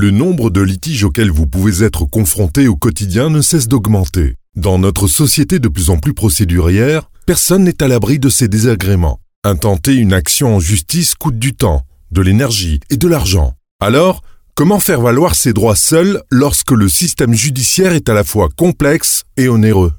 Le nombre de litiges auxquels vous pouvez être confronté au quotidien ne cesse d'augmenter. Dans notre société de plus en plus procédurière, personne n'est à l'abri de ces désagréments. Intenter une action en justice coûte du temps, de l'énergie et de l'argent. Alors, comment faire valoir ses droits seuls lorsque le système judiciaire est à la fois complexe et onéreux?